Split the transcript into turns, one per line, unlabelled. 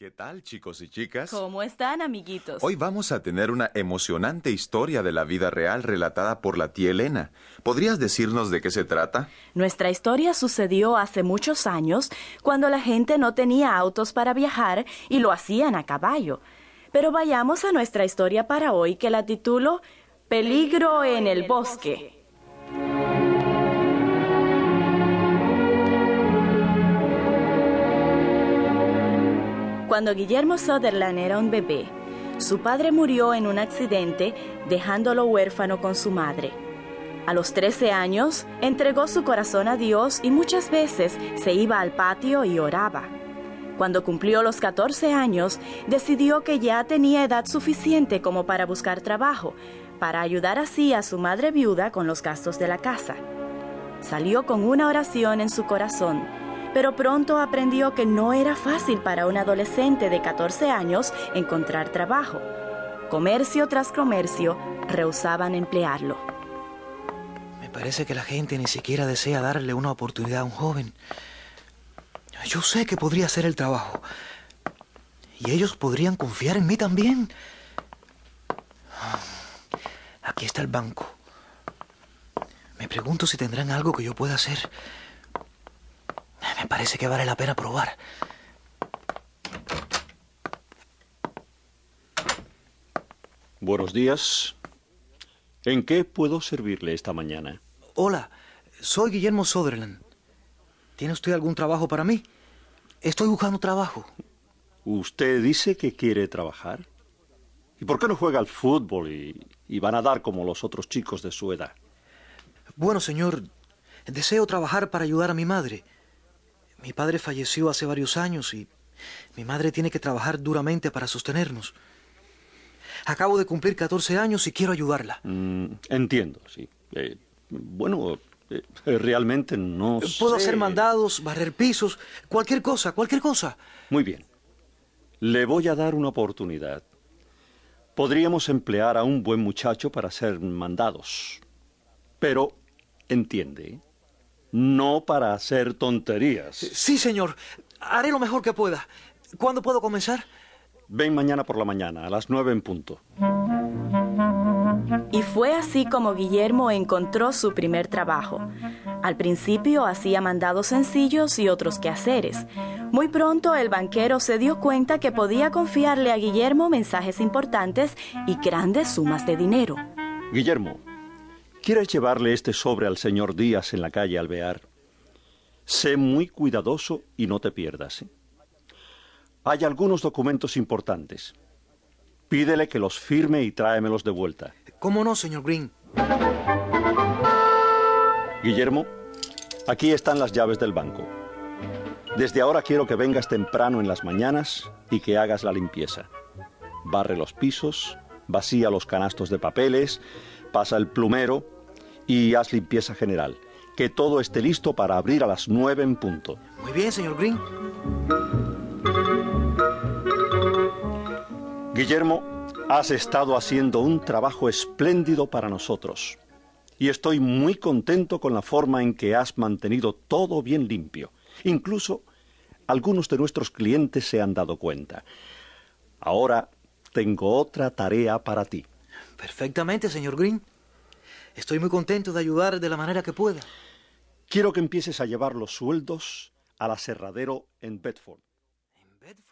¿Qué tal, chicos y chicas?
¿Cómo están, amiguitos?
Hoy vamos a tener una emocionante historia de la vida real relatada por la tía Elena. ¿Podrías decirnos de qué se trata?
Nuestra historia sucedió hace muchos años, cuando la gente no tenía autos para viajar y lo hacían a caballo. Pero vayamos a nuestra historia para hoy, que la titulo Peligro en el bosque. Cuando Guillermo Sutherland era un bebé, su padre murió en un accidente dejándolo huérfano con su madre. A los 13 años, entregó su corazón a Dios y muchas veces se iba al patio y oraba. Cuando cumplió los 14 años, decidió que ya tenía edad suficiente como para buscar trabajo, para ayudar así a su madre viuda con los gastos de la casa. Salió con una oración en su corazón pero pronto aprendió que no era fácil para un adolescente de 14 años encontrar trabajo. Comercio tras comercio rehusaban emplearlo.
Me parece que la gente ni siquiera desea darle una oportunidad a un joven. Yo sé que podría hacer el trabajo. Y ellos podrían confiar en mí también. Aquí está el banco. Me pregunto si tendrán algo que yo pueda hacer. Parece que vale la pena probar.
Buenos días. ¿En qué puedo servirle esta mañana?
Hola, soy Guillermo Sutherland. ¿Tiene usted algún trabajo para mí? Estoy buscando trabajo.
¿Usted dice que quiere trabajar? ¿Y por qué no juega al fútbol y, y va a nadar como los otros chicos de su edad?
Bueno, señor, deseo trabajar para ayudar a mi madre. Mi padre falleció hace varios años y mi madre tiene que trabajar duramente para sostenernos. Acabo de cumplir 14 años y quiero ayudarla.
Mm, entiendo, sí. Eh, bueno, eh, realmente no
Puedo
sé.
hacer mandados, barrer pisos, cualquier cosa, cualquier cosa.
Muy bien. Le voy a dar una oportunidad. Podríamos emplear a un buen muchacho para hacer mandados. Pero, entiende, no para hacer tonterías.
Sí, señor. Haré lo mejor que pueda. ¿Cuándo puedo comenzar?
Ven mañana por la mañana, a las nueve en punto.
Y fue así como Guillermo encontró su primer trabajo. Al principio hacía mandados sencillos y otros quehaceres. Muy pronto el banquero se dio cuenta que podía confiarle a Guillermo mensajes importantes y grandes sumas de dinero.
Guillermo, ¿quieres llevarle este sobre al señor Díaz en la calle Alvear? Sé muy cuidadoso y no te pierdas. ¿eh? Hay algunos documentos importantes. Pídele que los firme y tráemelos de vuelta.
¿Cómo no, señor Green?
Guillermo, aquí están las llaves del banco. Desde ahora quiero que vengas temprano en las mañanas y que hagas la limpieza. Barre los pisos, vacía los canastos de papeles, pasa el plumero y haz limpieza general. Que todo esté listo para abrir a las nueve en punto.
Muy bien, señor Green.
Guillermo, has estado haciendo un trabajo espléndido para nosotros. Y estoy muy contento con la forma en que has mantenido todo bien limpio. Incluso algunos de nuestros clientes se han dado cuenta. Ahora tengo otra tarea para ti.
Perfectamente, señor Green. Estoy muy contento de ayudar de la manera que pueda.
Quiero que empieces a llevar los sueldos al aserradero en Bedford.
¿En Bedford?